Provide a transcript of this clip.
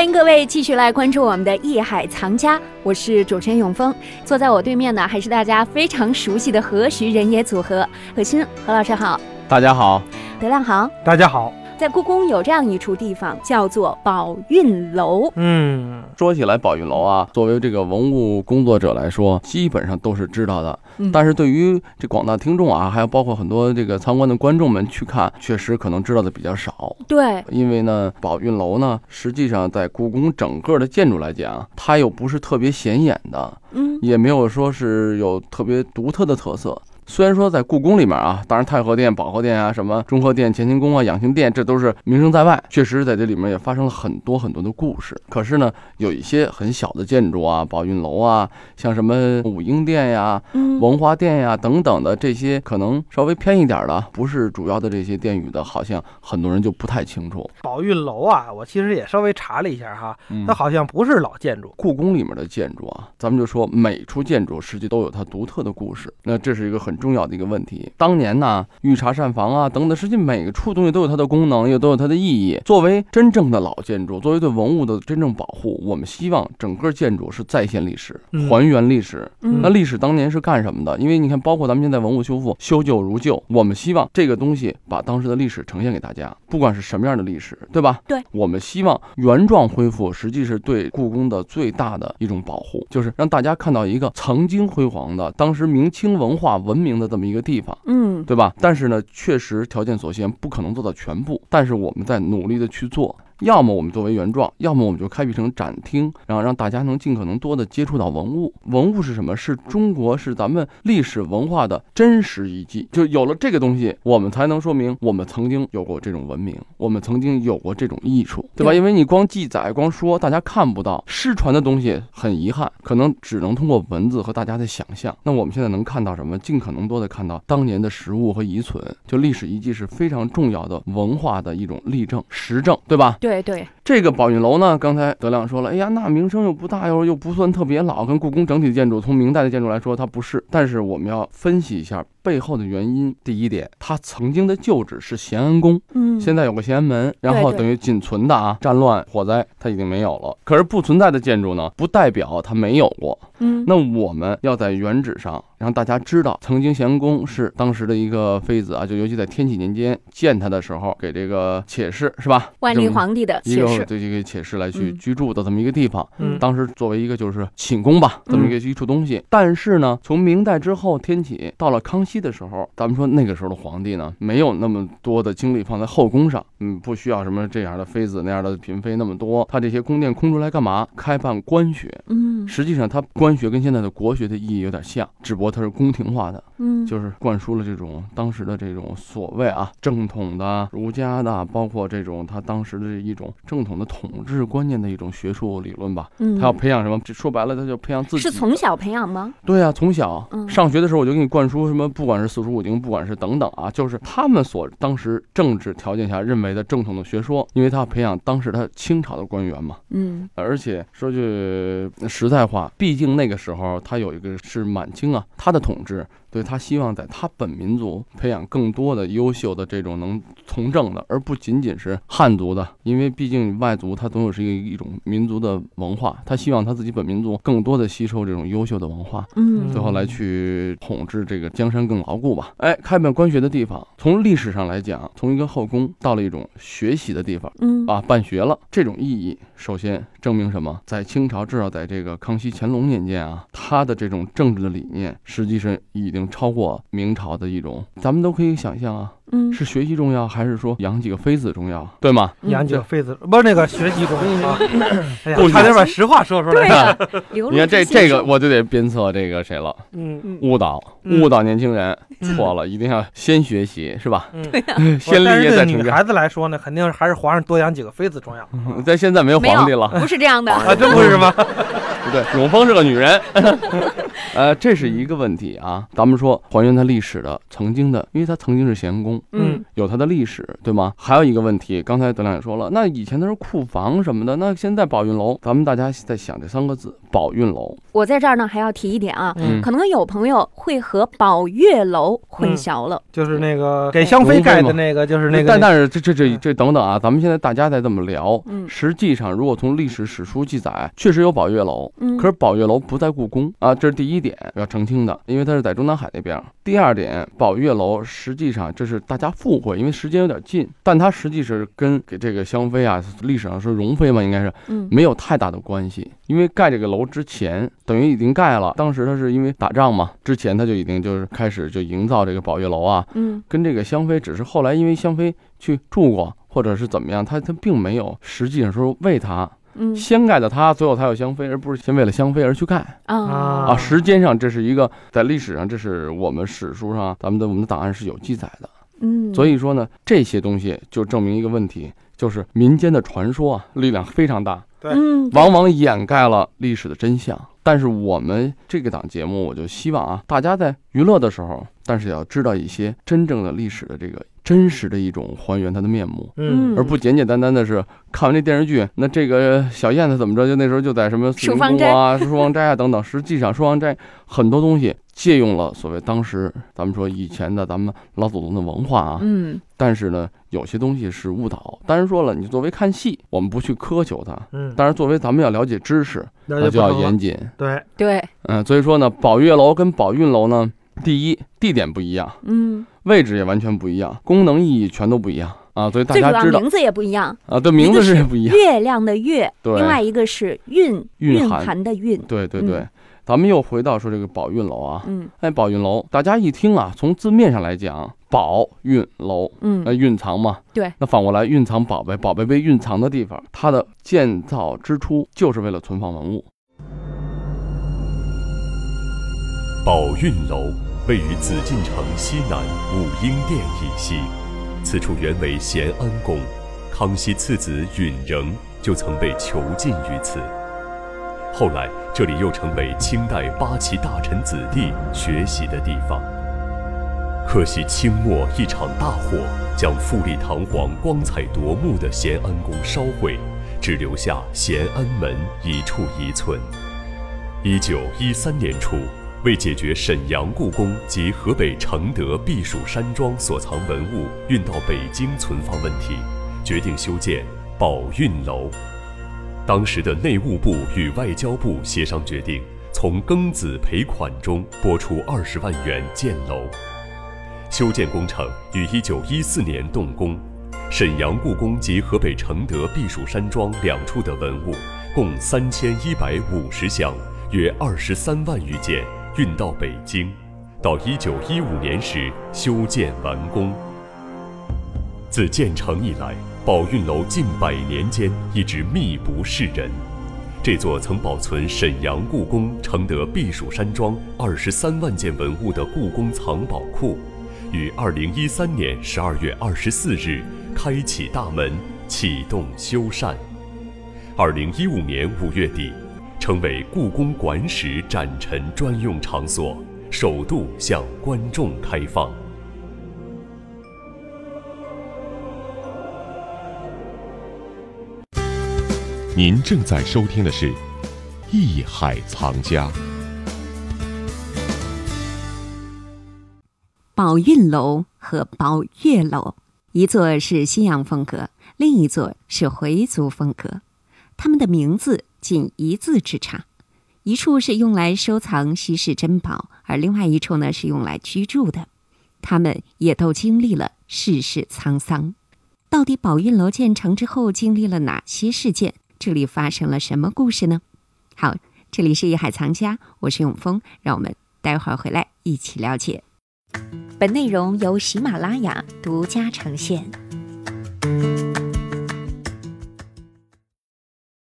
欢迎各位继续来关注我们的《艺海藏家》，我是主持人永峰。坐在我对面的，还是大家非常熟悉的何徐人也组合。何欣，何老师好，大家好，德亮好，大家好。在故宫有这样一处地方，叫做宝运楼。嗯，说起来宝运楼啊，作为这个文物工作者来说，基本上都是知道的。嗯但是对于这广大听众啊，还有包括很多这个参观的观众们去看，确实可能知道的比较少。对，因为呢，宝运楼呢，实际上在故宫整个的建筑来讲，它又不是特别显眼的，嗯，也没有说是有特别独特的特色。虽然说在故宫里面啊，当然太和殿、保和殿啊，什么中和殿、乾清宫啊、养心殿，这都是名声在外，确实在这里面也发生了很多很多的故事。可是呢，有一些很小的建筑啊，宝运楼啊，像什么武英殿呀、嗯，文华殿呀等等的这些，可能稍微偏一点的，不是主要的这些殿宇的，好像很多人就不太清楚。宝运楼啊，我其实也稍微查了一下哈，嗯它好像不是老建筑。故宫里面的建筑啊，咱们就说每处建筑实际都有它独特的故事，那这是一个很重要的一个问题。当年呢，御茶膳房啊等等，实际每个处东西都有它的功能，也都有它的意义。作为真正的老建筑，作为对文物的真正保护，我们希望整个建筑是再现历史，嗯还原历史。嗯那历史当年是干什么的？因为你看，包括咱们现在文物修复，修旧如旧，我们希望这个东西把当时的历史呈现给大家，不管是什么样的历史，对吧？对，我们希望原状恢复，实际是对故宫的最大的一种保护，就是让大家看到一个曾经辉煌的、当时明清文化文明的这么一个地方。嗯，对吧？但是呢，确实条件所限，不可能做到全部。但是我们在努力的去做，要么我们作为原状，要么我们就开辟成展厅，然后让大家能尽可能多的接触到文物。文物是什么？是中国，是咱们历史文化的真实遗迹。就有了这个东西，我们才能说明我们曾经有过这种文明，我们曾经有过这种艺术，对吧？因为你光记载、光说，大家看不到失传的东西，很遗憾，可能只能通过文字和大家的想象。那我们现在能看到什么？尽可能多的看到当年的实物和遗存。就历史遗迹是非常重要的文化的一种例证、实证，对吧？对对对，这个宝运楼呢，刚才德亮说了，哎呀，那名声又不大，又又不算特别老，跟故宫整体建筑从明代的建筑来说，它不是。但是我们要分析一下背后的原因。第一点，它曾经的旧址是咸安宫，嗯，现在有个咸安门，然后等于仅存的啊，战乱、火灾它已经没有了。可是不存在的建筑呢，不代表它没有过。嗯，那我们要在原址上让大家知道，曾经咸安宫是当时的一个妃子啊，就尤其在天启年间建它的时候，给这个且氏是吧？万历皇帝的一个对这个且氏来去嗯居住的这么一个地方。嗯当时作为一个就是寝宫吧，这么一个一处东西。但是呢，从明代之后，天启到了康熙的时候，咱们说那个时候的皇帝呢，没有那么多的精力放在后宫上，嗯，不需要什么这样的妃子那样的嫔妃那么多。他这些宫殿空出来干嘛？开办官学。嗯实际上，他官学跟现在的国学的意义有点像，只不过它是宫廷化的，嗯，就是灌输了这种当时的这种所谓啊正统的儒家的，包括这种他当时的一种正统的统治观念的一种学术理论吧。嗯他要培养什么？这说白了，他就培养自己。是从小培养吗？对啊，从小嗯上学的时候我就给你灌输什么，不管是四书五经，不管是等等啊，就是他们所当时政治条件下认为的正统的学说，因为他要培养当时他清朝的官员嘛。嗯而且说句实在话，毕竟那个时候他有一个是满清啊，他的统治，对他希望在他本民族培养更多的优秀的这种能从政的，而不仅仅是汉族的，因为毕竟外族他总有是一个一种民族的文化，他希望他自己本民族更多的吸收这种优秀的文化，嗯最后来去统治这个江山更牢固吧。哎，开办官学的地方，从历史上来讲，从一个后宫到了一种学习的地方。嗯啊，办学了，这种意义，首先证明什么？在清朝，至少在这个康熙、乾隆年间啊，他的这种政治的理念，实际上已经超过明朝的一种。咱们都可以想象啊，嗯是学习重要，还是说养几个妃子重要，对吗？嗯养几个妃子，不是那个学习中啊。哎呀不，差点把实话说出来。你看这这个，我就得鞭策这个谁了，嗯嗯误导嗯误导年轻人，嗯错了，一定要先学习，是吧？嗯，先立业再成家。女孩子来说呢，肯定还是皇上多养几个妃子重要。在现在没有没有皇帝了，不是这样的。啊，真不是吗？不对，永丰是个女人。呃，这是一个问题啊。咱们说还原它历史的曾经的，因为它曾经是咸宫，嗯有它的历史，对吗？还有一个问题，刚才德亮也说了，那以前都是库房什么的，那现在宝运楼，咱们大家在想这三个字，宝运楼，我在这儿呢还要提一点啊，嗯可能有朋友会和宝月楼混淆了。就是那个给香妃盖的那个，就是那个。但但是这这这这等等啊，咱们现在大家在这么聊，嗯实际上如果从历史史书记载，确实有宝月楼，嗯，可是宝月楼不在故宫啊，这是第一点要澄清的，因为它是在中南海那边。第二点，宝月楼实际上这是大家附会，因为时间有点近，但它实际是跟给这个香妃啊，历史上是容妃嘛，应该是嗯没有太大的关系。因为盖这个楼之前，等于已经盖了，当时他是因为打仗嘛，之前他就已经就是开始就营造这个宝月楼啊，嗯跟这个香妃只是后来因为香妃去住过，或者是怎么样，他他并没有实际上说为他嗯。先盖的它，最后才有香妃，而不是先为了香妃而去盖啊。啊。啊。时间上这是一个在历史上，这是我们史书上咱们的我们的档案是有记载的。嗯，所以说呢，这些东西就证明一个问题，就是民间的传说啊，力量非常大，对。往往掩盖了历史的真相。但是我们这个档节目，我就希望啊，大家在娱乐的时候，但是也要知道一些真正的历史的这个真实的一种还原它的面目。嗯而不简简单单的是看完这电视剧，那这个小燕子怎么着？就那时候就在什么漱芳斋啊、书房斋啊等等。实际上，漱芳斋很多东西借用了所谓当时咱们说以前的咱们老祖宗的文化啊，嗯但是呢，有些东西是误导。当然说了，你作为看戏，我们不去苛求它。嗯，但是，作为咱们要了解知识，那那就要严谨。对，对，嗯，所以说呢，宝月楼跟宝运楼呢，第一地点不一样，嗯，位置也完全不一样，功能意义全都不一样啊。所以大家知道名字也不一样，啊，对，名字是也不一样。月亮的月，对另外一个是蕴蕴蕴含含的蕴，对对对，咱们又回到说这个宝运楼啊，嗯哎，宝运楼，大家一听啊，从字面上来讲，宝运楼，嗯那嗯蕴藏嘛，对，那反过来蕴藏宝贝，宝贝被蕴藏的地方，它的建造之初就是为了存放文物。宝运楼位于紫禁城西南武英殿以西，此处原为咸安宫，康熙次子允仍就曾被囚禁于此。后来，这里又成为清代八旗大臣子弟学习的地方。可惜清末一场大火将富丽堂皇、光彩夺目的咸安宫烧毁，只留下咸安门一处遗存。一九一三年初，为解决沈阳故宫及河北承德避暑山庄所藏文物运到北京存放问题，决定修建宝运楼。当时的内务部与外交部协商决定，从庚子赔款中拨出二十万元建楼。修建工程于一九一四年动工，沈阳故宫及河北承德避暑山庄两处的文物共三千一百五十箱，约二十三万余件，运到北京。到一九一五年时，修建完工。自建成以来，宝运楼近百年间一直秘不示人。这座曾保存沈阳故宫承德避暑山庄二十三万件文物的故宫藏宝库，于二零一三年十二月二十四日开启大门，启动修缮。二零一五年五月底，成为故宫馆史展陈专用场所，首度向观众开放。您正在收听的是《艺海藏家》。宝运楼和宝月楼，一座是西洋风格，另一座是回族风格。它们的名字仅一字之差，一处是用来收藏稀世珍宝，而另外一处呢是用来居住的。他们也都经历了世事沧桑。到底宝运楼建成之后经历了哪些事件？这里发生了什么故事呢？好，这里是一海藏家，我是永峰，让我们待会儿回来一起了解。本内容由喜马拉雅独家呈现。